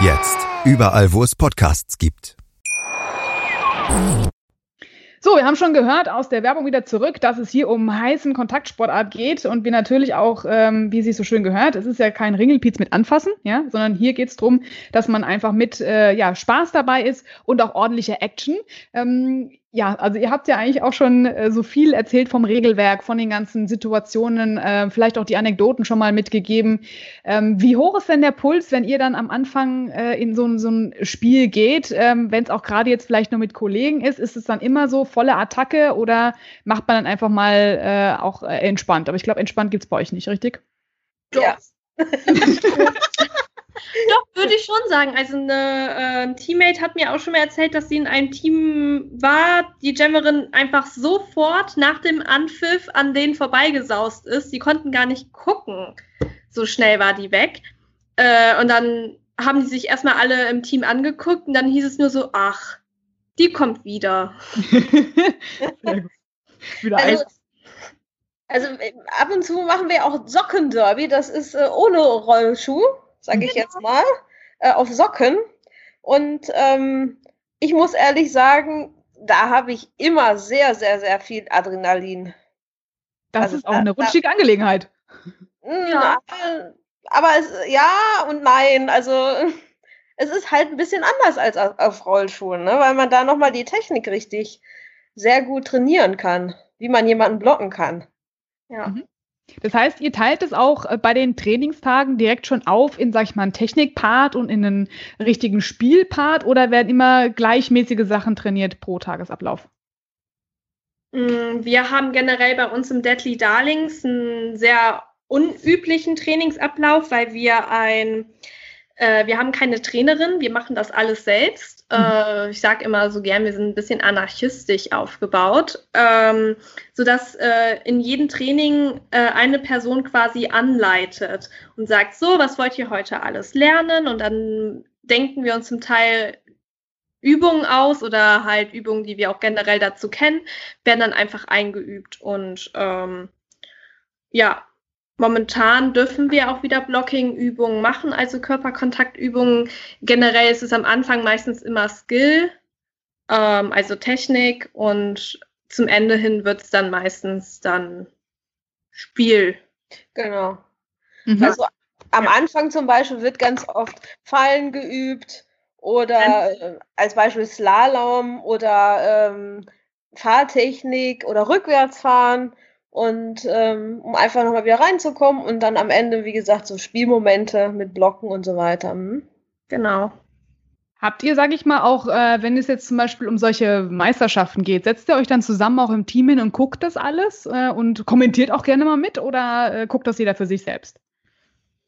Jetzt. Überall, wo es Podcasts gibt. So, wir haben schon gehört aus der Werbung wieder zurück, dass es hier um heißen Kontaktsportart geht und wir natürlich auch, ähm, wie sie so schön gehört, es ist ja kein Ringelpiez mit anfassen, ja, sondern hier geht es darum, dass man einfach mit äh, ja, Spaß dabei ist und auch ordentliche Action. Ähm, ja, also ihr habt ja eigentlich auch schon äh, so viel erzählt vom Regelwerk, von den ganzen Situationen, äh, vielleicht auch die Anekdoten schon mal mitgegeben. Ähm, wie hoch ist denn der Puls, wenn ihr dann am Anfang äh, in so, so, ein Spiel geht, ähm, wenn es auch gerade jetzt vielleicht nur mit Kollegen ist, ist es dann immer so volle Attacke oder macht man dann einfach mal äh, auch äh, entspannt? Aber ich glaube, entspannt gibt's bei euch nicht, richtig? Ja. Doch, würde ich schon sagen. Also eine äh, Teammate hat mir auch schon mal erzählt, dass sie in einem Team war, die Jammerin einfach sofort nach dem Anpfiff an denen vorbeigesaust ist. Die konnten gar nicht gucken. So schnell war die weg. Äh, und dann haben die sich erstmal alle im Team angeguckt und dann hieß es nur so, ach, die kommt wieder. wieder also, also ab und zu machen wir auch Sockenderby, das ist äh, ohne Rollschuh sage ich jetzt mal, äh, auf Socken. Und ähm, ich muss ehrlich sagen, da habe ich immer sehr, sehr, sehr viel Adrenalin. Das also, ist auch eine rutschige da, Angelegenheit. Ja. Aber es, ja und nein. Also es ist halt ein bisschen anders als auf Rollschuhen, ne? weil man da nochmal die Technik richtig sehr gut trainieren kann, wie man jemanden blocken kann. Ja. Mhm. Das heißt, ihr teilt es auch äh, bei den Trainingstagen direkt schon auf in, sag ich mal, einen Technikpart und in einen richtigen Spielpart oder werden immer gleichmäßige Sachen trainiert pro Tagesablauf? Mm, wir haben generell bei uns im Deadly Darlings einen sehr unüblichen Trainingsablauf, weil wir ein, äh, wir haben keine Trainerin, wir machen das alles selbst. Äh, ich sage immer so gern, wir sind ein bisschen anarchistisch aufgebaut, ähm, sodass äh, in jedem Training äh, eine Person quasi anleitet und sagt, so, was wollt ihr heute alles lernen? Und dann denken wir uns zum Teil Übungen aus oder halt Übungen, die wir auch generell dazu kennen, werden dann einfach eingeübt. Und ähm, ja, Momentan dürfen wir auch wieder Blocking-Übungen machen, also Körperkontaktübungen. Generell ist es am Anfang meistens immer Skill, ähm, also Technik und zum Ende hin wird es dann meistens dann Spiel. Genau. Mhm. Also am ja. Anfang zum Beispiel wird ganz oft Fallen geübt oder äh, als Beispiel Slalom oder ähm, Fahrtechnik oder Rückwärtsfahren und ähm, um einfach nochmal wieder reinzukommen und dann am Ende, wie gesagt, so Spielmomente mit Blocken und so weiter. Hm? Genau. Habt ihr, sage ich mal, auch, äh, wenn es jetzt zum Beispiel um solche Meisterschaften geht, setzt ihr euch dann zusammen auch im Team hin und guckt das alles äh, und kommentiert auch gerne mal mit oder äh, guckt das jeder für sich selbst?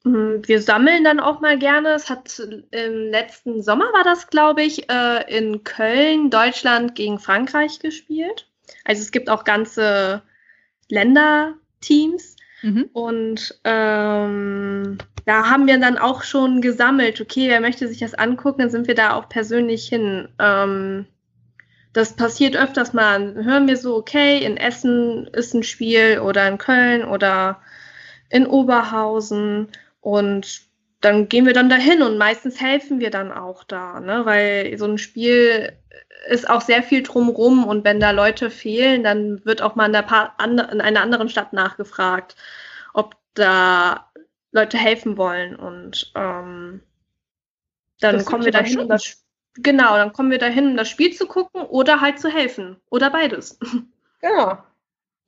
Hm, wir sammeln dann auch mal gerne. Es hat im letzten Sommer war das, glaube ich, äh, in Köln Deutschland gegen Frankreich gespielt. Also es gibt auch ganze Länderteams. Mhm. Und ähm, da haben wir dann auch schon gesammelt, okay, wer möchte sich das angucken, dann sind wir da auch persönlich hin. Ähm, das passiert öfters mal. Hören wir so, okay, in Essen ist ein Spiel oder in Köln oder in Oberhausen und dann gehen wir dann dahin und meistens helfen wir dann auch da, ne? weil so ein Spiel ist auch sehr viel drumrum und wenn da Leute fehlen, dann wird auch mal in, der in einer anderen Stadt nachgefragt, ob da Leute helfen wollen und ähm, dann das kommen wir dahin, um das, genau, dann kommen wir dahin, um das Spiel zu gucken oder halt zu helfen oder beides. Genau.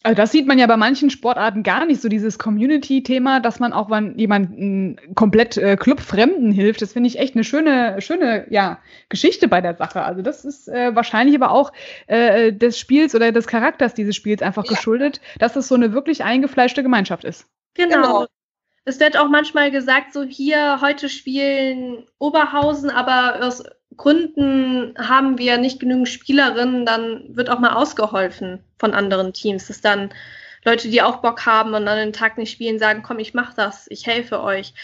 Also das sieht man ja bei manchen Sportarten gar nicht, so dieses Community-Thema, dass man auch wenn jemanden komplett äh, Clubfremden hilft. Das finde ich echt eine schöne, schöne ja, Geschichte bei der Sache. Also das ist äh, wahrscheinlich aber auch äh, des Spiels oder des Charakters dieses Spiels einfach ja. geschuldet, dass es so eine wirklich eingefleischte Gemeinschaft ist. Genau. genau. Es wird auch manchmal gesagt, so hier, heute spielen Oberhausen, aber aus Gründen haben wir nicht genügend Spielerinnen, dann wird auch mal ausgeholfen von anderen Teams. Das ist dann Leute, die auch Bock haben und an den Tag nicht spielen, sagen, komm, ich mach das, ich helfe euch.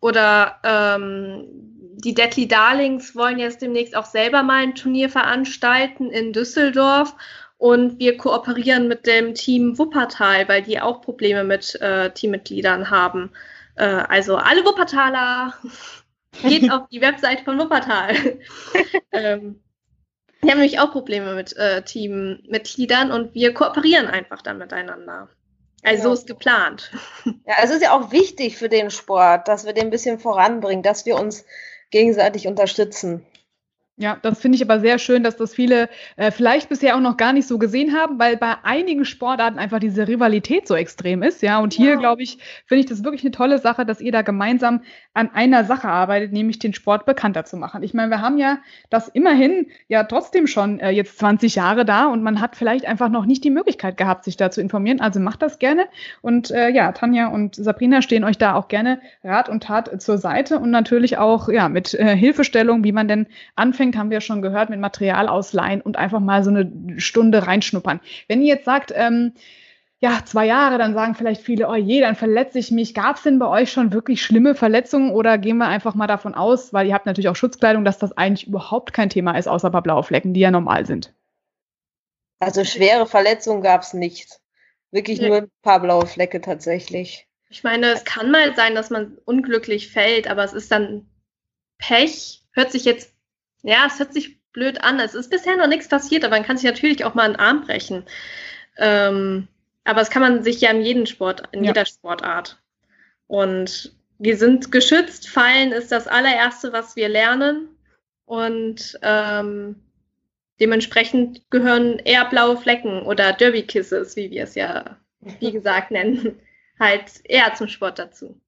Oder ähm, die Deadly Darlings wollen jetzt demnächst auch selber mal ein Turnier veranstalten in Düsseldorf. Und wir kooperieren mit dem Team Wuppertal, weil die auch Probleme mit äh, Teammitgliedern haben. Äh, also alle Wuppertaler Geht auf die Webseite von Wuppertal. ähm, die haben nämlich auch Probleme mit äh, Teammitgliedern und wir kooperieren einfach dann miteinander. Also so ist geplant. Ja, es ist ja auch wichtig für den Sport, dass wir den ein bisschen voranbringen, dass wir uns gegenseitig unterstützen. Ja, das finde ich aber sehr schön, dass das viele äh, vielleicht bisher auch noch gar nicht so gesehen haben, weil bei einigen Sportarten einfach diese Rivalität so extrem ist. Ja, und hier, ja. glaube ich, finde ich das wirklich eine tolle Sache, dass ihr da gemeinsam an einer Sache arbeitet, nämlich den Sport bekannter zu machen. Ich meine, wir haben ja das immerhin ja trotzdem schon äh, jetzt 20 Jahre da und man hat vielleicht einfach noch nicht die Möglichkeit gehabt, sich da zu informieren. Also macht das gerne. Und äh, ja, Tanja und Sabrina stehen euch da auch gerne Rat und Tat zur Seite und natürlich auch ja mit äh, Hilfestellung, wie man denn anfängt anfängt, haben wir schon gehört, mit Material ausleihen und einfach mal so eine Stunde reinschnuppern. Wenn ihr jetzt sagt, ähm, ja, zwei Jahre, dann sagen vielleicht viele, oh je, dann verletze ich mich. Gab es denn bei euch schon wirklich schlimme Verletzungen oder gehen wir einfach mal davon aus, weil ihr habt natürlich auch Schutzkleidung, dass das eigentlich überhaupt kein Thema ist, außer bei blaue Flecken, die ja normal sind? Also schwere Verletzungen gab es nicht. Wirklich ja. nur ein paar blaue Flecke tatsächlich. Ich meine, es kann mal sein, dass man unglücklich fällt, aber es ist dann Pech. Hört sich jetzt ja, es hört sich blöd an. Es ist bisher noch nichts passiert, aber man kann sich natürlich auch mal einen Arm brechen. Ähm, aber das kann man sich ja in jedem Sport, in ja. jeder Sportart. Und wir sind geschützt. Fallen ist das allererste, was wir lernen. Und ähm, dementsprechend gehören eher blaue Flecken oder Derby Kisses, wie wir es ja, wie gesagt, nennen, halt eher zum Sport dazu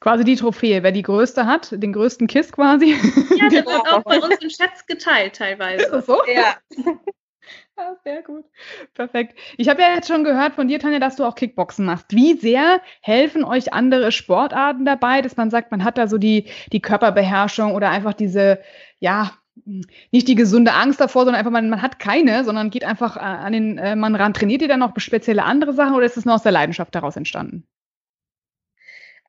quasi die Trophäe. Wer die größte hat, den größten Kiss quasi. Ja, der wird auch bei uns im Schatz geteilt teilweise. Ist das so? Ja. Ja, sehr gut. Perfekt. Ich habe ja jetzt schon gehört von dir, Tanja, dass du auch Kickboxen machst. Wie sehr helfen euch andere Sportarten dabei, dass man sagt, man hat da so die, die Körperbeherrschung oder einfach diese, ja, nicht die gesunde Angst davor, sondern einfach, man, man hat keine, sondern geht einfach äh, an den äh, Mann ran. Trainiert ihr dann noch spezielle andere Sachen oder ist es nur aus der Leidenschaft daraus entstanden?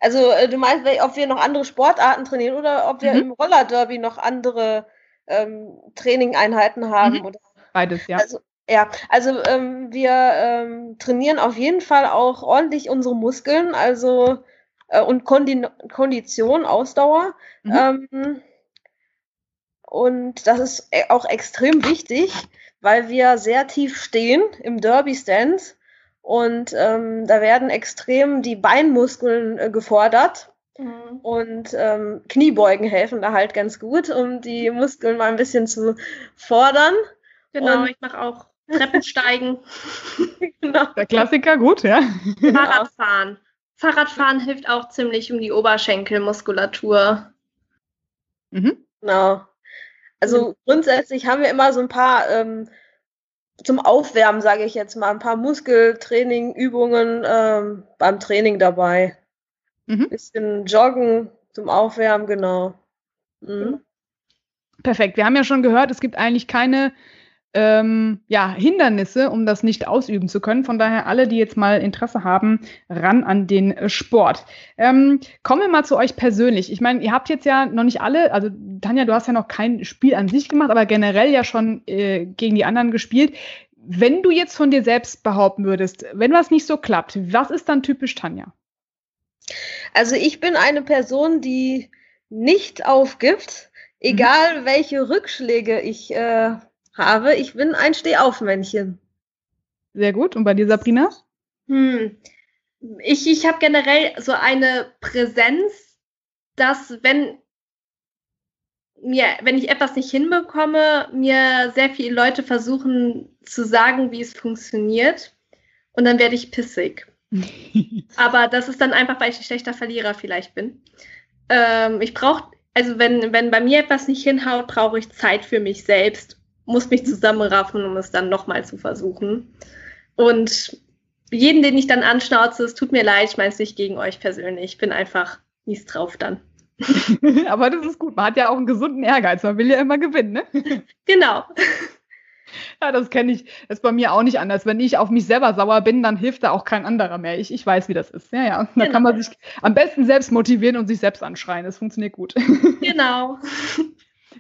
Also äh, du meinst, ob wir noch andere Sportarten trainieren oder ob wir mhm. im Roller-Derby noch andere ähm, Trainingeinheiten haben? Mhm. Oder? Beides, ja. Also, ja, also ähm, wir ähm, trainieren auf jeden Fall auch ordentlich unsere Muskeln, also äh, und Kondi Kondition, Ausdauer. Mhm. Ähm, und das ist äh, auch extrem wichtig, weil wir sehr tief stehen im Derby-Stand und ähm, da werden extrem die Beinmuskeln äh, gefordert. Mhm. Und ähm, Kniebeugen helfen da halt ganz gut, um die Muskeln mal ein bisschen zu fordern. Genau, und ich mache auch Treppensteigen. genau. Der Klassiker, gut, ja. Fahrradfahren. Fahrradfahren hilft auch ziemlich um die Oberschenkelmuskulatur. Mhm. Genau. Also mhm. grundsätzlich haben wir immer so ein paar ähm, zum Aufwärmen, sage ich jetzt mal, ein paar Muskeltraining, Übungen ähm, beim Training dabei. Mhm. Bisschen Joggen zum Aufwärmen, genau. Mhm. Perfekt. Wir haben ja schon gehört, es gibt eigentlich keine ähm, ja, Hindernisse, um das nicht ausüben zu können. Von daher alle, die jetzt mal Interesse haben, ran an den Sport. Ähm, kommen wir mal zu euch persönlich. Ich meine, ihr habt jetzt ja noch nicht alle, also Tanja, du hast ja noch kein Spiel an sich gemacht, aber generell ja schon äh, gegen die anderen gespielt. Wenn du jetzt von dir selbst behaupten würdest, wenn was nicht so klappt, was ist dann typisch Tanja? Also ich bin eine Person, die nicht aufgibt, egal mhm. welche Rückschläge ich äh, habe. Ich bin ein Stehaufmännchen. Sehr gut. Und bei dir, Sabrina? Hm. Ich, ich habe generell so eine Präsenz, dass wenn mir, wenn ich etwas nicht hinbekomme, mir sehr viele Leute versuchen zu sagen, wie es funktioniert. Und dann werde ich pissig. Aber das ist dann einfach, weil ich ein schlechter Verlierer vielleicht bin. Ähm, ich brauche, also wenn, wenn bei mir etwas nicht hinhaut, brauche ich Zeit für mich selbst, muss mich zusammenraffen, um es dann nochmal zu versuchen. Und jeden, den ich dann anschnauze, es tut mir leid, ich meine es nicht gegen euch persönlich. Ich bin einfach mies drauf dann. Aber das ist gut. Man hat ja auch einen gesunden Ehrgeiz. Man will ja immer gewinnen, ne? Genau. Ja, das kenne ich. Das ist bei mir auch nicht anders. Wenn ich auf mich selber sauer bin, dann hilft da auch kein anderer mehr. Ich, ich weiß, wie das ist. Ja, ja. Da genau. kann man sich am besten selbst motivieren und sich selbst anschreien. Das funktioniert gut. Genau.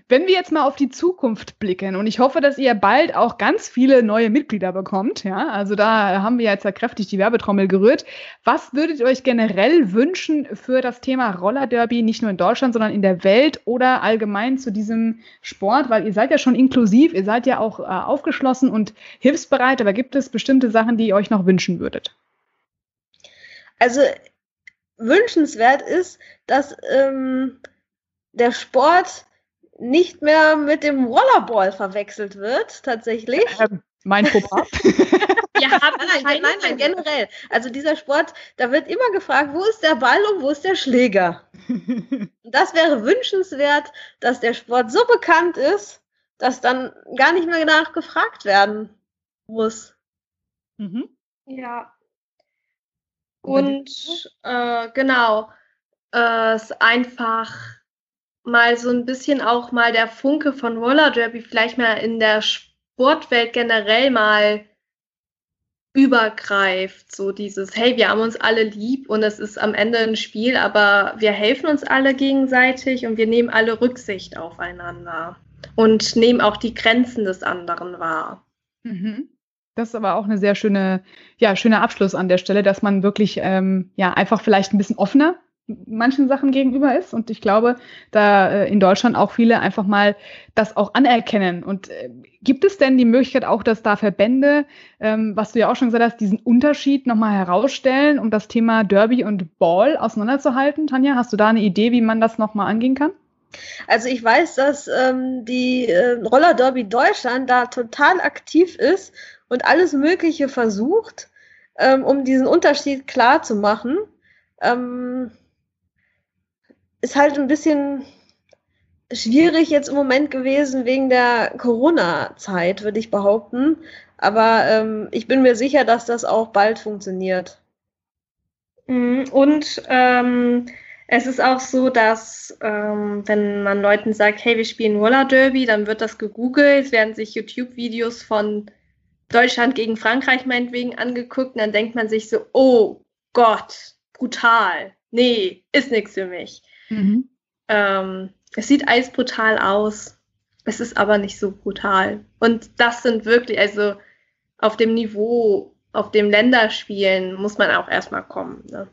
Wenn wir jetzt mal auf die Zukunft blicken und ich hoffe, dass ihr bald auch ganz viele neue Mitglieder bekommt, ja, also da haben wir jetzt ja kräftig die Werbetrommel gerührt. Was würdet ihr euch generell wünschen für das Thema Roller Derby, nicht nur in Deutschland, sondern in der Welt oder allgemein zu diesem Sport? Weil ihr seid ja schon inklusiv, ihr seid ja auch äh, aufgeschlossen und hilfsbereit, aber gibt es bestimmte Sachen, die ihr euch noch wünschen würdet? Also wünschenswert ist, dass ähm, der Sport nicht mehr mit dem Rollerball verwechselt wird, tatsächlich. Ähm, mein Fauxpas. ja, nein, nein, nein, nein, generell. Also dieser Sport, da wird immer gefragt, wo ist der Ball und wo ist der Schläger? das wäre wünschenswert, dass der Sport so bekannt ist, dass dann gar nicht mehr danach gefragt werden muss. Mhm. Ja. Und äh, genau, äh, es einfach mal so ein bisschen auch mal der Funke von Roller Derby vielleicht mal in der Sportwelt generell mal übergreift. So dieses, hey, wir haben uns alle lieb und es ist am Ende ein Spiel, aber wir helfen uns alle gegenseitig und wir nehmen alle Rücksicht aufeinander und nehmen auch die Grenzen des anderen wahr. Mhm. Das ist aber auch eine sehr schöne, ja, schöner Abschluss an der Stelle, dass man wirklich ähm, ja einfach vielleicht ein bisschen offener manchen Sachen gegenüber ist. Und ich glaube, da äh, in Deutschland auch viele einfach mal das auch anerkennen. Und äh, gibt es denn die Möglichkeit auch, dass da Verbände, ähm, was du ja auch schon gesagt hast, diesen Unterschied nochmal herausstellen, um das Thema Derby und Ball auseinanderzuhalten? Tanja, hast du da eine Idee, wie man das nochmal angehen kann? Also ich weiß, dass ähm, die äh, Roller Derby Deutschland da total aktiv ist und alles Mögliche versucht, ähm, um diesen Unterschied klar zu machen. Ähm, ist halt ein bisschen schwierig jetzt im Moment gewesen wegen der Corona-Zeit, würde ich behaupten. Aber ähm, ich bin mir sicher, dass das auch bald funktioniert. Mhm, und ähm, es ist auch so, dass ähm, wenn man Leuten sagt, hey, wir spielen Roller Derby, dann wird das gegoogelt, es werden sich YouTube-Videos von Deutschland gegen Frankreich meinetwegen angeguckt und dann denkt man sich so, oh Gott, brutal. Nee, ist nichts für mich. Mhm. Ähm, es sieht eisbrutal aus. Es ist aber nicht so brutal. Und das sind wirklich, also auf dem Niveau, auf dem Länderspielen muss man auch erstmal kommen. Ne?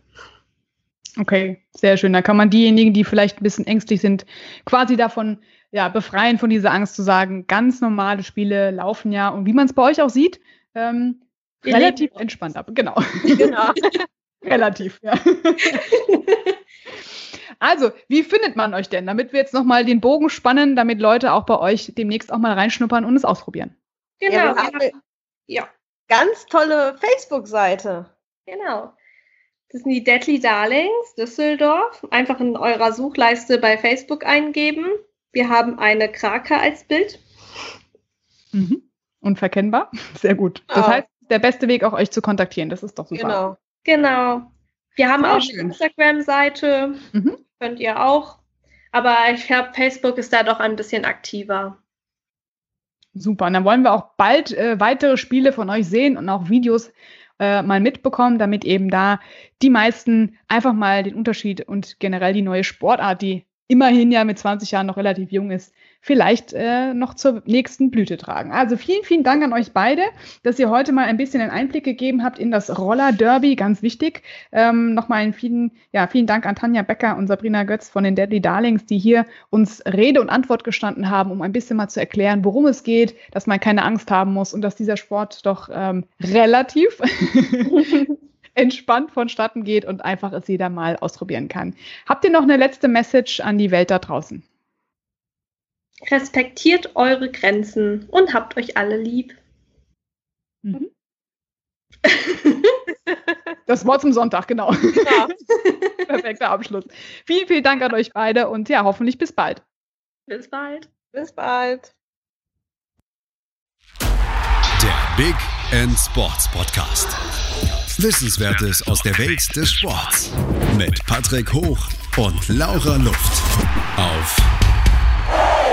Okay, sehr schön. Da kann man diejenigen, die vielleicht ein bisschen ängstlich sind, quasi davon ja, befreien, von dieser Angst zu sagen, ganz normale Spiele laufen ja und wie man es bei euch auch sieht, ähm, relativ entspannt ab. Genau. Genau. relativ, ja. Also, wie findet man euch denn, damit wir jetzt nochmal den Bogen spannen, damit Leute auch bei euch demnächst auch mal reinschnuppern und es ausprobieren? Genau. Ja, wir haben eine ja. ganz tolle Facebook-Seite. Genau. Das sind die Deadly Darlings Düsseldorf. Einfach in eurer Suchleiste bei Facebook eingeben. Wir haben eine Krake als Bild. Mhm. Unverkennbar. Sehr gut. Das oh. heißt, der beste Weg auch euch zu kontaktieren. Das ist doch super. Genau. Genau. Wir haben auch schön. eine Instagram-Seite. Mhm. Könnt ihr auch. Aber ich glaube, Facebook ist da doch ein bisschen aktiver. Super. Und dann wollen wir auch bald äh, weitere Spiele von euch sehen und auch Videos äh, mal mitbekommen, damit eben da die meisten einfach mal den Unterschied und generell die neue Sportart, die immerhin ja mit 20 Jahren noch relativ jung ist, vielleicht äh, noch zur nächsten Blüte tragen. Also vielen, vielen Dank an euch beide, dass ihr heute mal ein bisschen einen Einblick gegeben habt in das Roller Derby, ganz wichtig. Ähm, Nochmal einen vielen, ja, vielen Dank an Tanja Becker und Sabrina Götz von den Deadly Darlings, die hier uns Rede und Antwort gestanden haben, um ein bisschen mal zu erklären, worum es geht, dass man keine Angst haben muss und dass dieser Sport doch ähm, relativ entspannt vonstatten geht und einfach es jeder mal ausprobieren kann. Habt ihr noch eine letzte Message an die Welt da draußen? Respektiert eure Grenzen und habt euch alle lieb. Mhm. Das Wort zum Sonntag, genau. Ja. Perfekter Abschluss. Vielen, vielen Dank an euch beide und ja, hoffentlich bis bald. Bis bald. Bis bald. Der Big End Sports Podcast. Wissenswertes aus der Welt des Sports. Mit Patrick Hoch und Laura Luft. Auf